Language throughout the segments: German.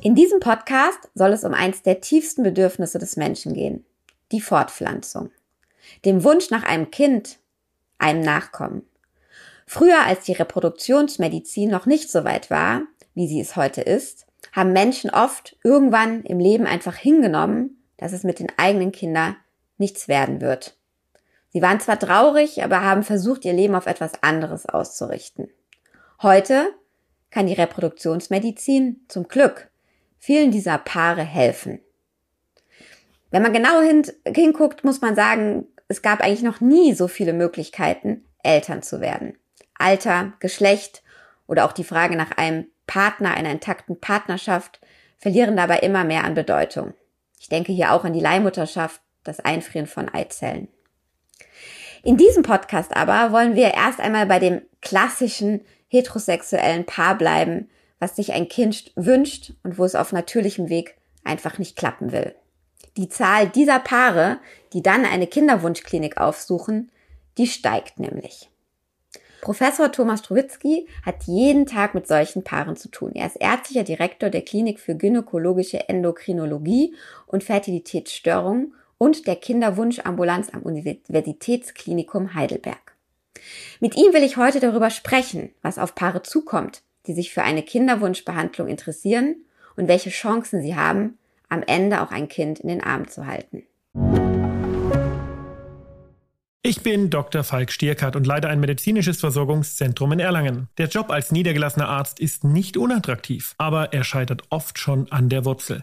In diesem Podcast soll es um eins der tiefsten Bedürfnisse des Menschen gehen, die Fortpflanzung. Dem Wunsch nach einem Kind, einem Nachkommen. Früher, als die Reproduktionsmedizin noch nicht so weit war, wie sie es heute ist, haben Menschen oft irgendwann im Leben einfach hingenommen, dass es mit den eigenen Kindern nichts werden wird. Sie waren zwar traurig, aber haben versucht, ihr Leben auf etwas anderes auszurichten. Heute kann die Reproduktionsmedizin zum Glück vielen dieser Paare helfen. Wenn man genau hin, hinguckt, muss man sagen, es gab eigentlich noch nie so viele Möglichkeiten, Eltern zu werden. Alter, Geschlecht oder auch die Frage nach einem Partner, einer intakten Partnerschaft verlieren dabei immer mehr an Bedeutung. Ich denke hier auch an die Leihmutterschaft, das Einfrieren von Eizellen. In diesem Podcast aber wollen wir erst einmal bei dem klassischen heterosexuellen Paar bleiben, was sich ein Kind wünscht und wo es auf natürlichem Weg einfach nicht klappen will. Die Zahl dieser Paare, die dann eine Kinderwunschklinik aufsuchen, die steigt nämlich. Professor Thomas Struwitzki hat jeden Tag mit solchen Paaren zu tun. Er ist ärztlicher Direktor der Klinik für gynäkologische Endokrinologie und Fertilitätsstörungen und der Kinderwunschambulanz am Universitätsklinikum Heidelberg. Mit ihm will ich heute darüber sprechen, was auf Paare zukommt, die sich für eine Kinderwunschbehandlung interessieren und welche Chancen sie haben, am Ende auch ein Kind in den Arm zu halten. Ich bin Dr. Falk Stierkart und leite ein medizinisches Versorgungszentrum in Erlangen. Der Job als niedergelassener Arzt ist nicht unattraktiv, aber er scheitert oft schon an der Wurzel.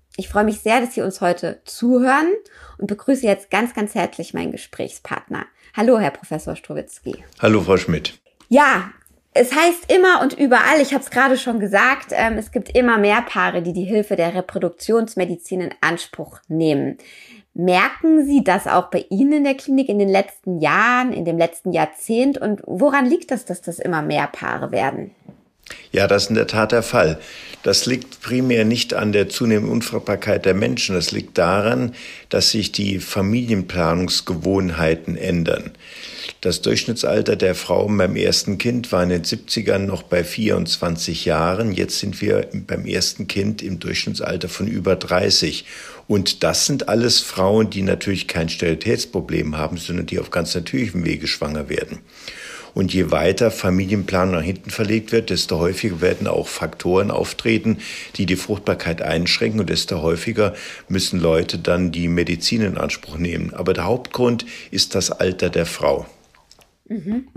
Ich freue mich sehr, dass Sie uns heute zuhören und begrüße jetzt ganz, ganz herzlich meinen Gesprächspartner. Hallo, Herr Professor Strowitzki. Hallo, Frau Schmidt. Ja, es heißt immer und überall, ich habe es gerade schon gesagt, ähm, es gibt immer mehr Paare, die die Hilfe der Reproduktionsmedizin in Anspruch nehmen. Merken Sie das auch bei Ihnen in der Klinik in den letzten Jahren, in dem letzten Jahrzehnt? Und woran liegt das, dass das immer mehr Paare werden? Ja, das ist in der Tat der Fall. Das liegt primär nicht an der zunehmenden Unfruchtbarkeit der Menschen. Das liegt daran, dass sich die Familienplanungsgewohnheiten ändern. Das Durchschnittsalter der Frauen beim ersten Kind war in den 70ern noch bei 24 Jahren. Jetzt sind wir beim ersten Kind im Durchschnittsalter von über 30. Und das sind alles Frauen, die natürlich kein Sterilitätsproblem haben, sondern die auf ganz natürlichem Wege schwanger werden. Und je weiter Familienplanung nach hinten verlegt wird, desto häufiger werden auch Faktoren auftreten, die die Fruchtbarkeit einschränken und desto häufiger müssen Leute dann die Medizin in Anspruch nehmen. Aber der Hauptgrund ist das Alter der Frau. Mhm.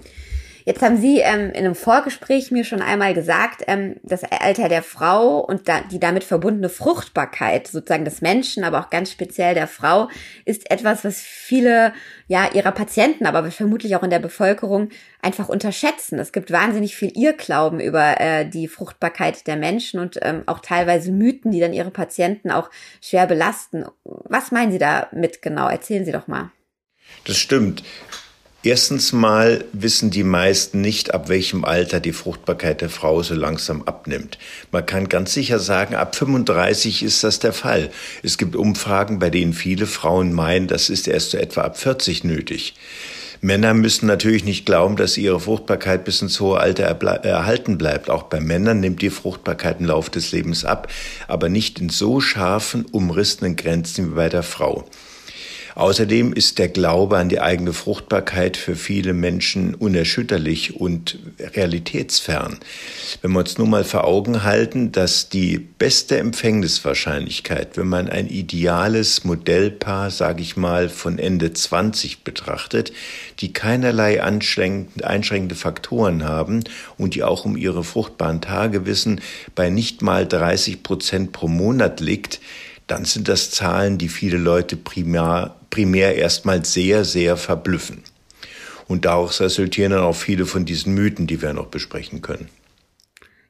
Jetzt haben Sie ähm, in einem Vorgespräch mir schon einmal gesagt, ähm, das Alter der Frau und da, die damit verbundene Fruchtbarkeit sozusagen des Menschen, aber auch ganz speziell der Frau, ist etwas, was viele ja ihrer Patienten, aber vermutlich auch in der Bevölkerung einfach unterschätzen. Es gibt wahnsinnig viel Irrglauben über äh, die Fruchtbarkeit der Menschen und ähm, auch teilweise Mythen, die dann ihre Patienten auch schwer belasten. Was meinen Sie damit genau? Erzählen Sie doch mal. Das stimmt. Erstens mal wissen die meisten nicht, ab welchem Alter die Fruchtbarkeit der Frau so langsam abnimmt. Man kann ganz sicher sagen, ab 35 ist das der Fall. Es gibt Umfragen, bei denen viele Frauen meinen, das ist erst so etwa ab 40 nötig. Männer müssen natürlich nicht glauben, dass ihre Fruchtbarkeit bis ins hohe Alter erhalten bleibt. Auch bei Männern nimmt die Fruchtbarkeit im Laufe des Lebens ab, aber nicht in so scharfen, umrissenen Grenzen wie bei der Frau. Außerdem ist der Glaube an die eigene Fruchtbarkeit für viele Menschen unerschütterlich und realitätsfern. Wenn wir uns nun mal vor Augen halten, dass die beste Empfängniswahrscheinlichkeit, wenn man ein ideales Modellpaar, sage ich mal, von Ende 20 betrachtet, die keinerlei einschränkende Faktoren haben und die auch um ihre fruchtbaren Tage wissen, bei nicht mal 30 Prozent pro Monat liegt, dann sind das Zahlen, die viele Leute primär, primär erstmal sehr, sehr verblüffen. Und daraus resultieren dann auch viele von diesen Mythen, die wir noch besprechen können.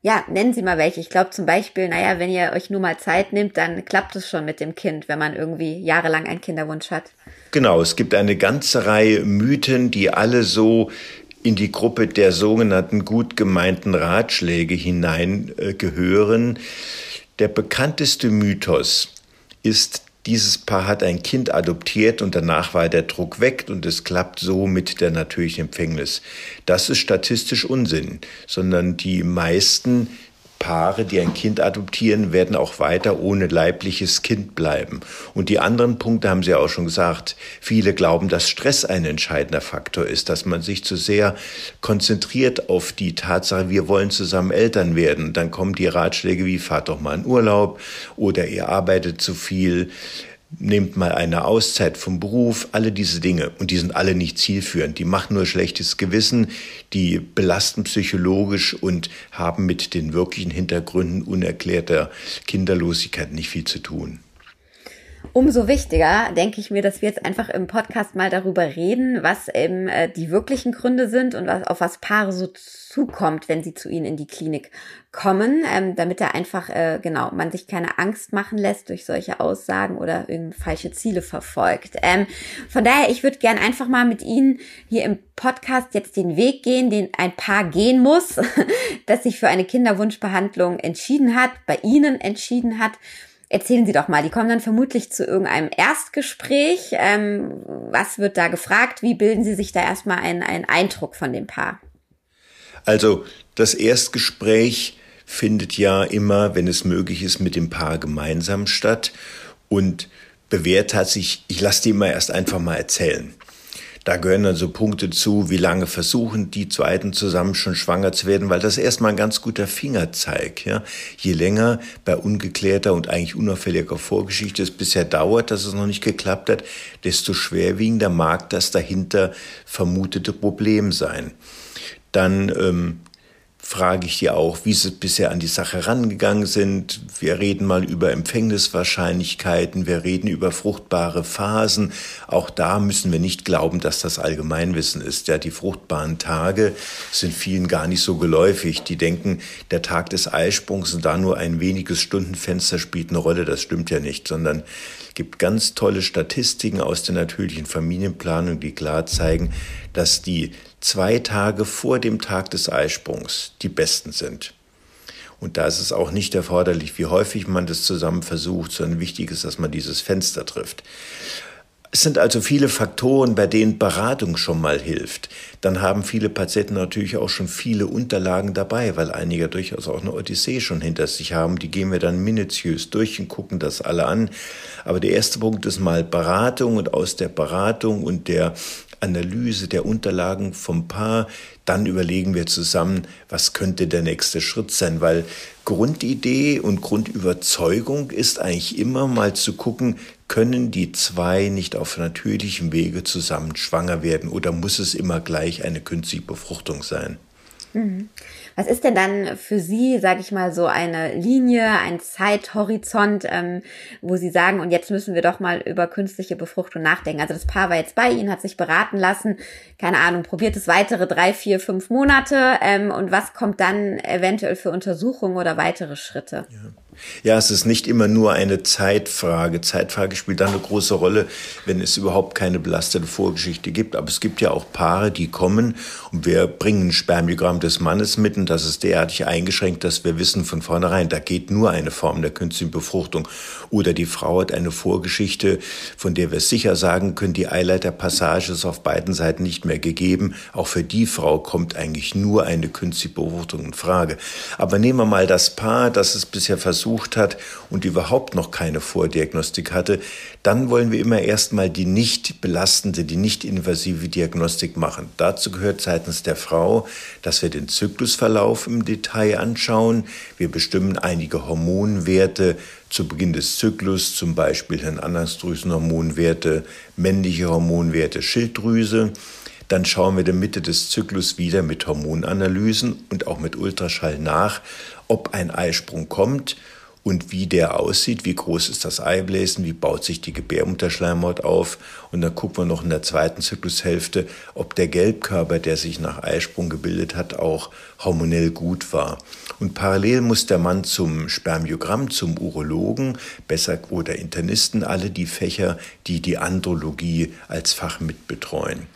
Ja, nennen Sie mal welche. Ich glaube zum Beispiel, naja, wenn ihr euch nur mal Zeit nimmt, dann klappt es schon mit dem Kind, wenn man irgendwie jahrelang einen Kinderwunsch hat. Genau, es gibt eine ganze Reihe Mythen, die alle so in die Gruppe der sogenannten gut gemeinten Ratschläge hineingehören. Äh, der bekannteste Mythos ist, dieses Paar hat ein Kind adoptiert und danach war der Druck weg und es klappt so mit der natürlichen Empfängnis. Das ist statistisch Unsinn, sondern die meisten Paare, die ein Kind adoptieren, werden auch weiter ohne leibliches Kind bleiben. Und die anderen Punkte haben Sie auch schon gesagt. Viele glauben, dass Stress ein entscheidender Faktor ist, dass man sich zu sehr konzentriert auf die Tatsache, wir wollen zusammen Eltern werden. Dann kommen die Ratschläge wie, fahrt doch mal in Urlaub oder ihr arbeitet zu viel nehmt mal eine Auszeit vom Beruf, alle diese Dinge. Und die sind alle nicht zielführend. Die machen nur schlechtes Gewissen, die belasten psychologisch und haben mit den wirklichen Hintergründen unerklärter Kinderlosigkeit nicht viel zu tun. Umso wichtiger denke ich mir, dass wir jetzt einfach im Podcast mal darüber reden, was eben äh, die wirklichen Gründe sind und was, auf was Paare so zukommt, wenn sie zu ihnen in die Klinik kommen, ähm, damit da einfach, äh, genau, man sich keine Angst machen lässt durch solche Aussagen oder irgendwie falsche Ziele verfolgt. Ähm, von daher, ich würde gern einfach mal mit Ihnen hier im Podcast jetzt den Weg gehen, den ein Paar gehen muss, das sich für eine Kinderwunschbehandlung entschieden hat, bei Ihnen entschieden hat Erzählen Sie doch mal, die kommen dann vermutlich zu irgendeinem Erstgespräch. Ähm, was wird da gefragt? Wie bilden Sie sich da erstmal einen, einen Eindruck von dem Paar? Also das Erstgespräch findet ja immer, wenn es möglich ist, mit dem Paar gemeinsam statt. Und bewährt hat sich, ich lasse die immer erst einfach mal erzählen. Da gehören dann so Punkte zu, wie lange versuchen die zweiten zusammen schon schwanger zu werden, weil das erstmal ein ganz guter Fingerzeig. Ja? Je länger bei ungeklärter und eigentlich unauffälliger Vorgeschichte es bisher dauert, dass es noch nicht geklappt hat, desto schwerwiegender mag das dahinter vermutete Problem sein. Dann ähm, frage ich die auch, wie sie bisher an die Sache rangegangen sind. Wir reden mal über Empfängniswahrscheinlichkeiten, wir reden über fruchtbare Phasen. Auch da müssen wir nicht glauben, dass das Allgemeinwissen ist. Ja, die fruchtbaren Tage sind vielen gar nicht so geläufig. Die denken, der Tag des Eisprungs und da nur ein weniges Stundenfenster spielt eine Rolle. Das stimmt ja nicht, sondern gibt ganz tolle Statistiken aus der natürlichen Familienplanung, die klar zeigen, dass die zwei Tage vor dem Tag des Eisprungs die besten sind. Und da ist es auch nicht erforderlich, wie häufig man das zusammen versucht, sondern wichtig ist, dass man dieses Fenster trifft. Es sind also viele Faktoren, bei denen Beratung schon mal hilft. Dann haben viele Patienten natürlich auch schon viele Unterlagen dabei, weil einige durchaus auch eine Odyssee schon hinter sich haben. Die gehen wir dann minutiös durch und gucken das alle an. Aber der erste Punkt ist mal Beratung und aus der Beratung und der Analyse der Unterlagen vom Paar, dann überlegen wir zusammen, was könnte der nächste Schritt sein, weil Grundidee und Grundüberzeugung ist eigentlich immer mal zu gucken, können die zwei nicht auf natürlichem Wege zusammen schwanger werden oder muss es immer gleich eine künstliche Befruchtung sein? Mhm. Was ist denn dann für Sie, sage ich mal, so eine Linie, ein Zeithorizont, ähm, wo Sie sagen, und jetzt müssen wir doch mal über künstliche Befruchtung nachdenken? Also das Paar war jetzt bei Ihnen, hat sich beraten lassen, keine Ahnung, probiert es weitere drei, vier, fünf Monate ähm, und was kommt dann eventuell für Untersuchungen oder weitere Schritte? Ja. Ja, es ist nicht immer nur eine Zeitfrage. Zeitfrage spielt dann eine große Rolle, wenn es überhaupt keine belastete Vorgeschichte gibt. Aber es gibt ja auch Paare, die kommen und wir bringen ein Spermiogramm des Mannes mit und das ist derartig eingeschränkt, dass wir wissen von vornherein, da geht nur eine Form der künstlichen Befruchtung. Oder die Frau hat eine Vorgeschichte, von der wir sicher sagen können, die Eileiterpassage ist auf beiden Seiten nicht mehr gegeben. Auch für die Frau kommt eigentlich nur eine künstliche Befruchtung in Frage. Aber nehmen wir mal das Paar, das es bisher versucht, versucht hat und überhaupt noch keine Vordiagnostik hatte, dann wollen wir immer erstmal die nicht belastende, die nicht invasive Diagnostik machen. Dazu gehört seitens der Frau, dass wir den Zyklusverlauf im Detail anschauen. Wir bestimmen einige Hormonwerte zu Beginn des Zyklus, zum Beispiel Hirnanhangsdrüsenhormonwerte, männliche Hormonwerte, Schilddrüse. Dann schauen wir in der Mitte des Zyklus wieder mit Hormonanalysen und auch mit Ultraschall nach, ob ein Eisprung kommt und wie der aussieht, wie groß ist das Eibläsen, wie baut sich die Gebärmutterschleimhaut auf. Und dann gucken wir noch in der zweiten Zyklushälfte, ob der Gelbkörper, der sich nach Eisprung gebildet hat, auch hormonell gut war. Und parallel muss der Mann zum Spermiogramm, zum Urologen, besser oder Internisten, alle die Fächer, die die Andrologie als Fach mitbetreuen.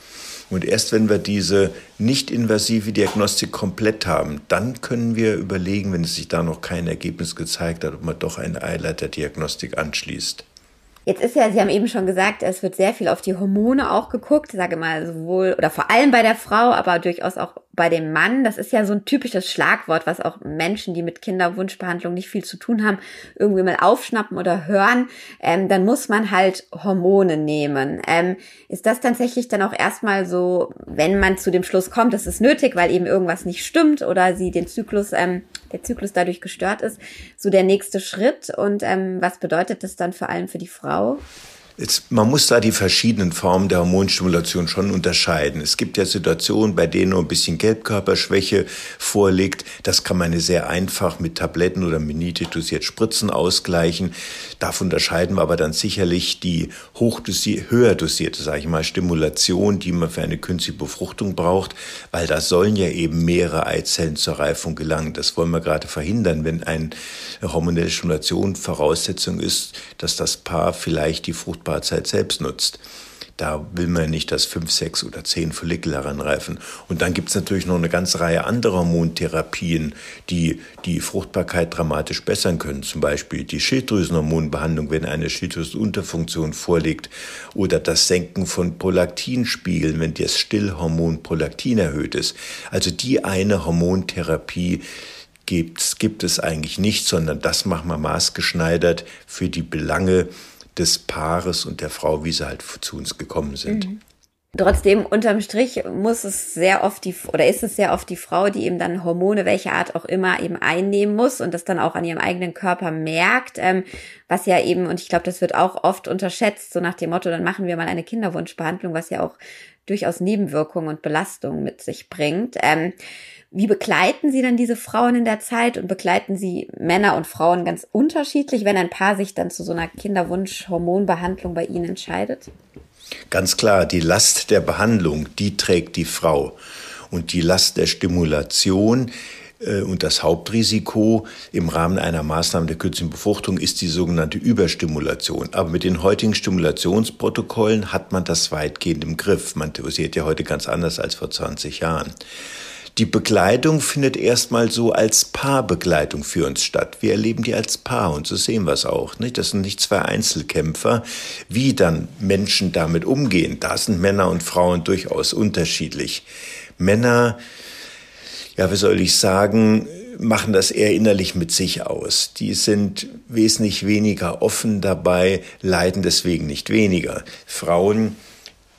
Und erst wenn wir diese nicht-invasive Diagnostik komplett haben, dann können wir überlegen, wenn es sich da noch kein Ergebnis gezeigt hat, ob man doch eine Eileiterdiagnostik anschließt. Jetzt ist ja, Sie haben eben schon gesagt, es wird sehr viel auf die Hormone auch geguckt, sage mal sowohl oder vor allem bei der Frau, aber durchaus auch bei dem Mann. Das ist ja so ein typisches Schlagwort, was auch Menschen, die mit Kinderwunschbehandlung nicht viel zu tun haben, irgendwie mal aufschnappen oder hören. Ähm, dann muss man halt Hormone nehmen. Ähm, ist das tatsächlich dann auch erstmal so, wenn man zu dem Schluss kommt, das ist nötig, weil eben irgendwas nicht stimmt oder sie den Zyklus, ähm, der Zyklus dadurch gestört ist, so der nächste Schritt? Und ähm, was bedeutet das dann vor allem für die Frau? Jetzt, man muss da die verschiedenen Formen der Hormonstimulation schon unterscheiden. Es gibt ja Situationen, bei denen nur ein bisschen Gelbkörperschwäche vorliegt. Das kann man sehr einfach mit Tabletten oder mit dosiert Spritzen ausgleichen. Davon unterscheiden wir aber dann sicherlich die hochdosierte, höher dosierte, sage ich mal, Stimulation, die man für eine künstliche Befruchtung braucht, weil da sollen ja eben mehrere Eizellen zur Reifung gelangen. Das wollen wir gerade verhindern, wenn eine hormonelle Stimulation Voraussetzung ist, dass das Paar vielleicht die Frucht Fruchtbarzeit selbst nutzt. Da will man nicht, dass fünf, sechs oder zehn Follikel heranreifen. Und dann gibt es natürlich noch eine ganze Reihe anderer Hormontherapien, die die Fruchtbarkeit dramatisch bessern können. Zum Beispiel die Schilddrüsenhormonbehandlung, wenn eine Schilddrüsenunterfunktion vorliegt. Oder das Senken von Prolaktinspiegeln, wenn das Stillhormon Prolaktin erhöht ist. Also die eine Hormontherapie, gibt, gibt es eigentlich nicht, sondern das machen wir maßgeschneidert für die Belange des Paares und der Frau, wie sie halt zu uns gekommen sind. Mhm. Trotzdem, unterm Strich muss es sehr oft die, oder ist es sehr oft die Frau, die eben dann Hormone, welche Art auch immer, eben einnehmen muss und das dann auch an ihrem eigenen Körper merkt, ähm, was ja eben, und ich glaube, das wird auch oft unterschätzt, so nach dem Motto, dann machen wir mal eine Kinderwunschbehandlung, was ja auch durchaus Nebenwirkungen und Belastungen mit sich bringt. Ähm, wie begleiten Sie denn diese Frauen in der Zeit und begleiten Sie Männer und Frauen ganz unterschiedlich, wenn ein Paar sich dann zu so einer Kinderwunsch-Hormonbehandlung bei Ihnen entscheidet? Ganz klar, die Last der Behandlung, die trägt die Frau. Und die Last der Stimulation äh, und das Hauptrisiko im Rahmen einer Maßnahme der künstlichen Befruchtung ist die sogenannte Überstimulation. Aber mit den heutigen Stimulationsprotokollen hat man das weitgehend im Griff. Man dosiert ja heute ganz anders als vor 20 Jahren. Die Begleitung findet erstmal so als Paarbegleitung für uns statt. Wir erleben die als Paar und so sehen wir es auch. Nicht? Das sind nicht zwei Einzelkämpfer. Wie dann Menschen damit umgehen, da sind Männer und Frauen durchaus unterschiedlich. Männer, ja, wie soll ich sagen, machen das eher innerlich mit sich aus. Die sind wesentlich weniger offen dabei, leiden deswegen nicht weniger. Frauen,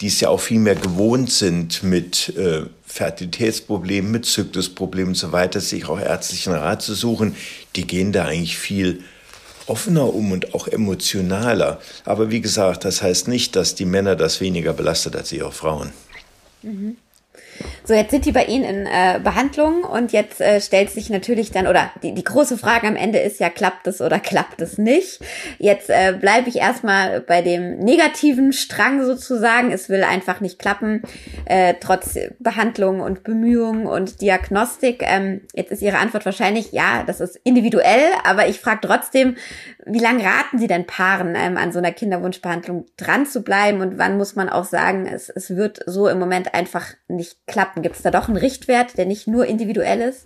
die es ja auch viel mehr gewohnt sind, mit äh, Fertilitätsproblemen, mit Zyklusproblemen und so weiter, sich auch ärztlichen Rat zu suchen, die gehen da eigentlich viel offener um und auch emotionaler. Aber wie gesagt, das heißt nicht, dass die Männer das weniger belastet als ihre Frauen. Mhm. So, jetzt sind die bei Ihnen in äh, Behandlung und jetzt äh, stellt sich natürlich dann, oder die, die große Frage am Ende ist ja, klappt es oder klappt es nicht? Jetzt äh, bleibe ich erstmal bei dem negativen Strang sozusagen. Es will einfach nicht klappen, äh, trotz Behandlung und Bemühungen und Diagnostik. Ähm, jetzt ist Ihre Antwort wahrscheinlich, ja, das ist individuell, aber ich frage trotzdem, wie lange raten Sie denn Paaren, ähm, an so einer Kinderwunschbehandlung dran zu bleiben und wann muss man auch sagen, es, es wird so im Moment einfach nicht klappen? Gibt es da doch einen Richtwert, der nicht nur individuell ist?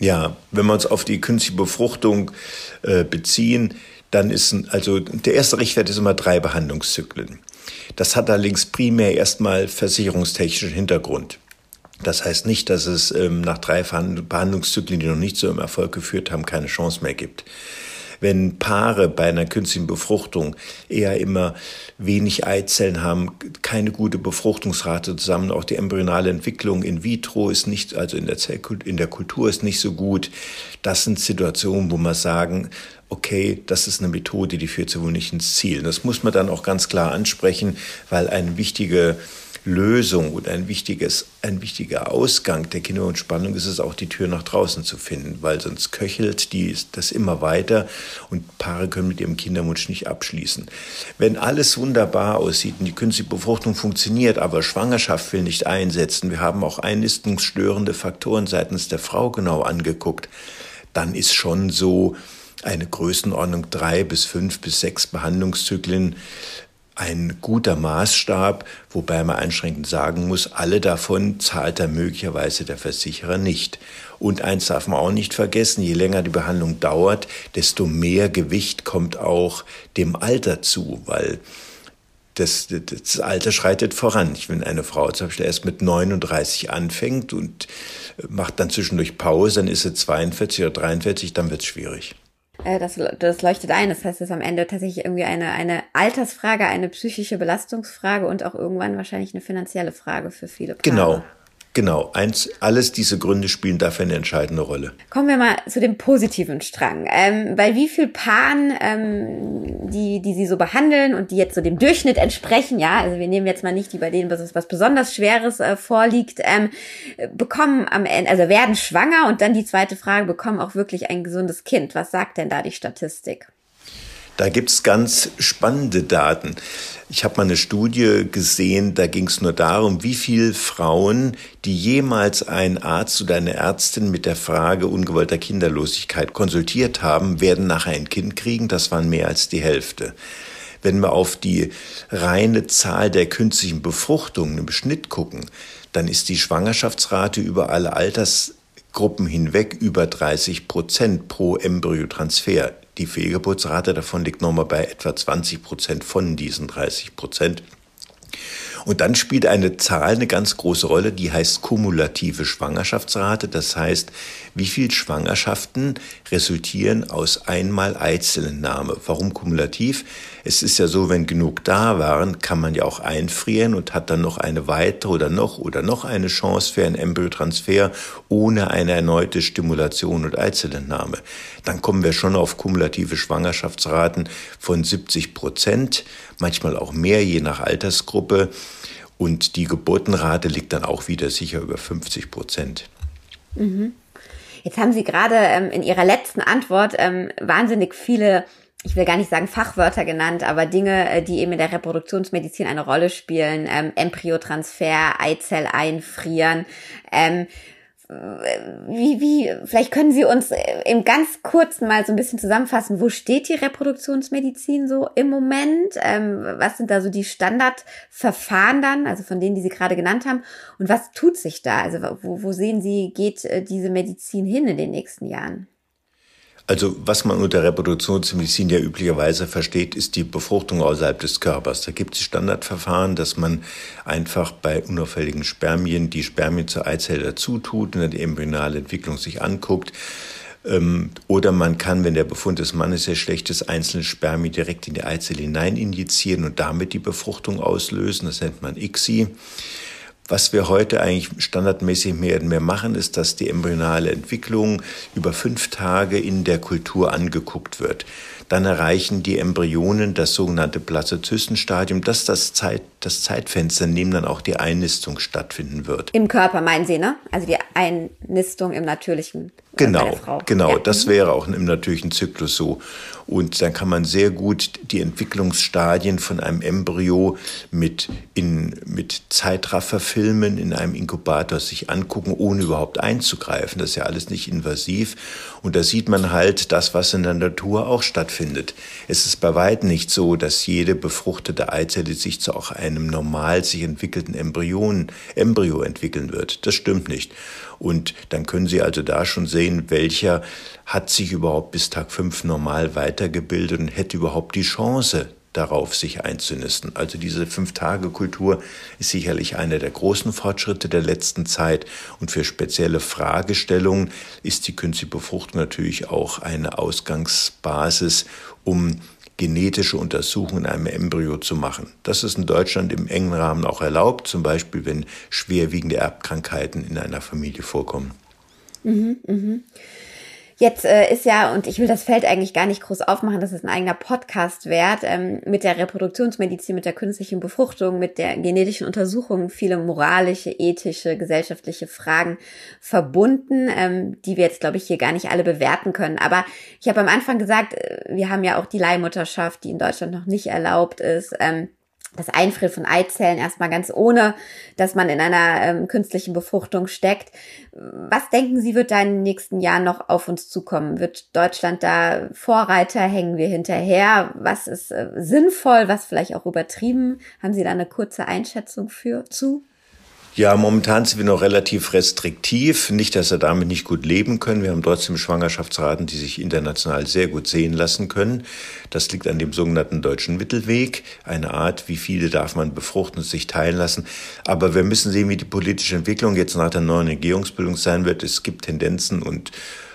Ja, wenn wir uns auf die künstliche Befruchtung äh, beziehen, dann ist also der erste Richtwert ist immer drei Behandlungszyklen. Das hat allerdings primär erstmal versicherungstechnischen Hintergrund. Das heißt nicht, dass es ähm, nach drei Behandlungszyklen, die noch nicht so im Erfolg geführt haben, keine Chance mehr gibt wenn Paare bei einer künstlichen Befruchtung eher immer wenig Eizellen haben, keine gute Befruchtungsrate zusammen, auch die embryonale Entwicklung in vitro ist nicht, also in der, Zellkultur, in der Kultur ist nicht so gut. Das sind Situationen, wo man sagen, okay, das ist eine Methode, die führt so wohl nicht ins Ziel. Das muss man dann auch ganz klar ansprechen, weil eine wichtige Lösung und ein, wichtiges, ein wichtiger Ausgang der Kinderwunschspannung ist es auch, die Tür nach draußen zu finden, weil sonst köchelt die, das immer weiter und Paare können mit ihrem Kinderwunsch nicht abschließen. Wenn alles wunderbar aussieht und die künstliche Befruchtung funktioniert, aber Schwangerschaft will nicht einsetzen, wir haben auch einnistungsstörende Faktoren seitens der Frau genau angeguckt, dann ist schon so eine Größenordnung drei bis fünf bis sechs Behandlungszyklen ein guter Maßstab, wobei man einschränkend sagen muss, alle davon zahlt dann möglicherweise der Versicherer nicht. Und eins darf man auch nicht vergessen, je länger die Behandlung dauert, desto mehr Gewicht kommt auch dem Alter zu, weil das, das Alter schreitet voran. Wenn eine Frau zum Beispiel erst mit 39 anfängt und macht dann zwischendurch Pause, dann ist sie 42 oder 43, dann wird es schwierig. Äh, das, das leuchtet ein. Das heißt, es ist am Ende tatsächlich irgendwie eine, eine Altersfrage, eine psychische Belastungsfrage und auch irgendwann wahrscheinlich eine finanzielle Frage für viele Paare. Genau, Genau, eins, alles diese Gründe spielen dafür eine entscheidende Rolle. Kommen wir mal zu dem positiven Strang. Ähm, bei wie viel Paaren, ähm, die, die sie so behandeln und die jetzt so dem Durchschnitt entsprechen, ja, also wir nehmen jetzt mal nicht die, bei denen was, was besonders Schweres äh, vorliegt, ähm, bekommen am Ende, also werden schwanger und dann die zweite Frage, bekommen auch wirklich ein gesundes Kind. Was sagt denn da die Statistik? Da gibt's ganz spannende Daten. Ich habe mal eine Studie gesehen, da ging es nur darum, wie viele Frauen, die jemals einen Arzt oder eine Ärztin mit der Frage ungewollter Kinderlosigkeit konsultiert haben, werden nachher ein Kind kriegen. Das waren mehr als die Hälfte. Wenn wir auf die reine Zahl der künstlichen Befruchtungen im Schnitt gucken, dann ist die Schwangerschaftsrate über alle Altersgruppen hinweg über 30 Prozent pro Embryotransfer. Die Fehlgeburtsrate davon liegt nochmal bei etwa 20 Prozent von diesen 30 Prozent. Und dann spielt eine Zahl eine ganz große Rolle, die heißt kumulative Schwangerschaftsrate. Das heißt, wie viel Schwangerschaften resultieren aus einmal Eizellennahme. Warum kumulativ? Es ist ja so, wenn genug da waren, kann man ja auch einfrieren und hat dann noch eine weitere oder noch oder noch eine Chance für einen Embryotransfer ohne eine erneute Stimulation und Eizellentnahme. Dann kommen wir schon auf kumulative Schwangerschaftsraten von 70 Prozent, manchmal auch mehr, je nach Altersgruppe. Und die Geburtenrate liegt dann auch wieder sicher über 50 Prozent. Mhm. Jetzt haben Sie gerade ähm, in Ihrer letzten Antwort ähm, wahnsinnig viele ich will gar nicht sagen Fachwörter genannt, aber Dinge, äh, die eben in der Reproduktionsmedizin eine Rolle spielen, ähm, Embryotransfer, Eizell einfrieren. Ähm, wie, wie, vielleicht können Sie uns im ganz kurzen mal so ein bisschen zusammenfassen, wo steht die Reproduktionsmedizin so im Moment? Ähm, was sind da so die Standardverfahren dann, also von denen, die Sie gerade genannt haben? Und was tut sich da? Also wo, wo sehen Sie, geht äh, diese Medizin hin in den nächsten Jahren? Also was man unter Reproduktionsmedizin ja üblicherweise versteht, ist die Befruchtung außerhalb des Körpers. Da gibt es Standardverfahren, dass man einfach bei unauffälligen Spermien die Spermien zur Eizelle dazu tut und dann die embryonale Entwicklung sich anguckt. Ähm, oder man kann, wenn der Befund des Mannes sehr schlecht ist, einzelne Spermien direkt in die Eizelle hinein injizieren und damit die Befruchtung auslösen. Das nennt man ICSI. Was wir heute eigentlich standardmäßig mehr und mehr machen, ist, dass die embryonale Entwicklung über fünf Tage in der Kultur angeguckt wird. Dann erreichen die Embryonen das sogenannte Plazozystenstadium, das das, Zeit, das Zeitfenster, in dem dann auch die Einnistung stattfinden wird. Im Körper meinen Sie, ne? Also die Einnistung im natürlichen Genau, genau. Ja. Das wäre auch im natürlichen Zyklus so. Und dann kann man sehr gut die Entwicklungsstadien von einem Embryo mit, in, mit Zeitrafferfilmen in einem Inkubator sich angucken, ohne überhaupt einzugreifen. Das ist ja alles nicht invasiv. Und da sieht man halt das, was in der Natur auch stattfindet. Es ist bei weitem nicht so, dass jede befruchtete Eizelle sich zu auch einem normal sich entwickelten Embryon, Embryo entwickeln wird. Das stimmt nicht. Und dann können Sie also da schon sehen, welcher hat sich überhaupt bis Tag 5 normal weitergebildet und hätte überhaupt die Chance, darauf sich einzunisten. Also diese Fünf-Tage-Kultur ist sicherlich einer der großen Fortschritte der letzten Zeit. Und für spezielle Fragestellungen ist die künstliche Befruchtung natürlich auch eine Ausgangsbasis, um genetische Untersuchungen in einem Embryo zu machen. Das ist in Deutschland im engen Rahmen auch erlaubt, zum Beispiel wenn schwerwiegende Erbkrankheiten in einer Familie vorkommen. Mhm, mh. Jetzt äh, ist ja, und ich will das Feld eigentlich gar nicht groß aufmachen, das ist ein eigener Podcast wert, ähm, mit der Reproduktionsmedizin, mit der künstlichen Befruchtung, mit der genetischen Untersuchung viele moralische, ethische, gesellschaftliche Fragen verbunden, ähm, die wir jetzt, glaube ich, hier gar nicht alle bewerten können. Aber ich habe am Anfang gesagt, äh, wir haben ja auch die Leihmutterschaft, die in Deutschland noch nicht erlaubt ist. Ähm, das Einfrieren von Eizellen erstmal ganz ohne, dass man in einer ähm, künstlichen Befruchtung steckt. Was denken Sie, wird da in den nächsten Jahren noch auf uns zukommen? Wird Deutschland da Vorreiter? Hängen wir hinterher? Was ist äh, sinnvoll? Was vielleicht auch übertrieben? Haben Sie da eine kurze Einschätzung für zu? Ja, momentan sind wir noch relativ restriktiv. Nicht, dass wir damit nicht gut leben können. Wir haben trotzdem Schwangerschaftsraten, die sich international sehr gut sehen lassen können. Das liegt an dem sogenannten deutschen Mittelweg. Eine Art, wie viele darf man befruchten und sich teilen lassen. Aber wir müssen sehen, wie die politische Entwicklung jetzt nach der neuen Regierungsbildung sein wird. Es gibt Tendenzen und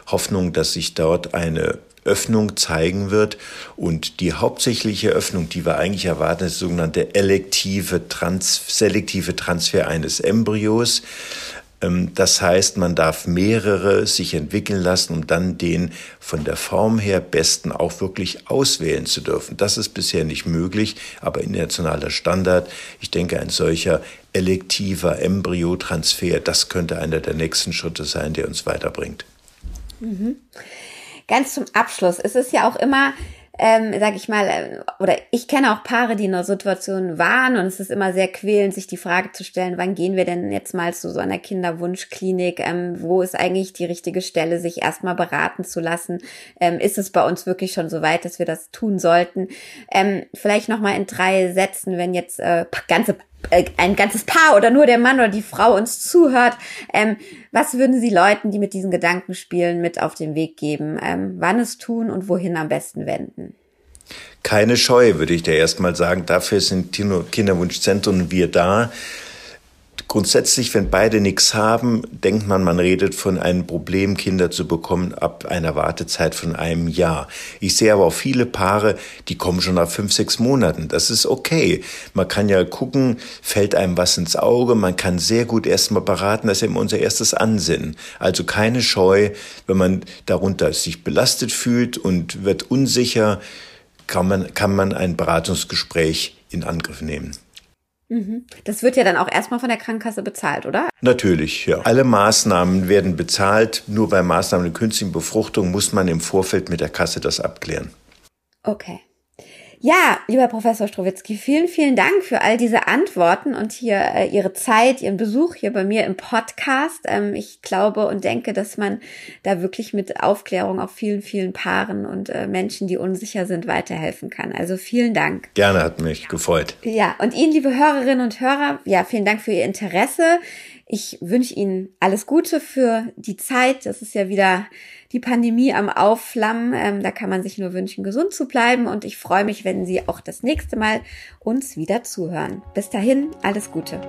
Hoffnung, dass sich dort eine Öffnung zeigen wird. Und die hauptsächliche Öffnung, die wir eigentlich erwarten, ist sogenannte elektive, trans selektive Transfer eines Embryos. Ähm, das heißt, man darf mehrere sich entwickeln lassen, um dann den von der Form her besten auch wirklich auswählen zu dürfen. Das ist bisher nicht möglich, aber internationaler Standard. Ich denke, ein solcher elektiver Embryotransfer, das könnte einer der nächsten Schritte sein, der uns weiterbringt. Mhm ganz zum Abschluss, es ist ja auch immer, ähm, sag ich mal, äh, oder ich kenne auch Paare, die in einer Situation waren und es ist immer sehr quälend, sich die Frage zu stellen, wann gehen wir denn jetzt mal zu so einer Kinderwunschklinik? Ähm, wo ist eigentlich die richtige Stelle, sich erstmal beraten zu lassen? Ähm, ist es bei uns wirklich schon so weit, dass wir das tun sollten? Ähm, vielleicht nochmal in drei Sätzen, wenn jetzt äh, ganze ein ganzes Paar oder nur der Mann oder die Frau uns zuhört, ähm, was würden Sie Leuten, die mit diesen Gedanken spielen, mit auf den Weg geben? Ähm, wann es tun und wohin am besten wenden? Keine Scheu, würde ich dir erstmal sagen. Dafür sind Kinderwunschzentren wir da. Grundsätzlich, wenn beide nichts haben, denkt man, man redet von einem Problem, Kinder zu bekommen ab einer Wartezeit von einem Jahr. Ich sehe aber auch viele Paare, die kommen schon nach fünf, sechs Monaten. Das ist okay. Man kann ja gucken, fällt einem was ins Auge. Man kann sehr gut erstmal beraten. Das ist eben unser erstes Ansinnen. Also keine Scheu, wenn man darunter sich belastet fühlt und wird unsicher, kann man, kann man ein Beratungsgespräch in Angriff nehmen. Mhm. Das wird ja dann auch erstmal von der Krankenkasse bezahlt, oder? Natürlich, ja. Alle Maßnahmen werden bezahlt. Nur bei Maßnahmen der künstlichen Befruchtung muss man im Vorfeld mit der Kasse das abklären. Okay. Ja, lieber Professor Strowitzki, vielen, vielen Dank für all diese Antworten und hier äh, Ihre Zeit, Ihren Besuch hier bei mir im Podcast. Ähm, ich glaube und denke, dass man da wirklich mit Aufklärung auch vielen, vielen Paaren und äh, Menschen, die unsicher sind, weiterhelfen kann. Also vielen Dank. Gerne, hat mich gefreut. Ja, und Ihnen, liebe Hörerinnen und Hörer, ja, vielen Dank für Ihr Interesse. Ich wünsche Ihnen alles Gute für die Zeit. Das ist ja wieder die Pandemie am Aufflammen. Ähm, da kann man sich nur wünschen, gesund zu bleiben. Und ich freue mich, wenn Sie auch das nächste Mal uns wieder zuhören. Bis dahin, alles Gute.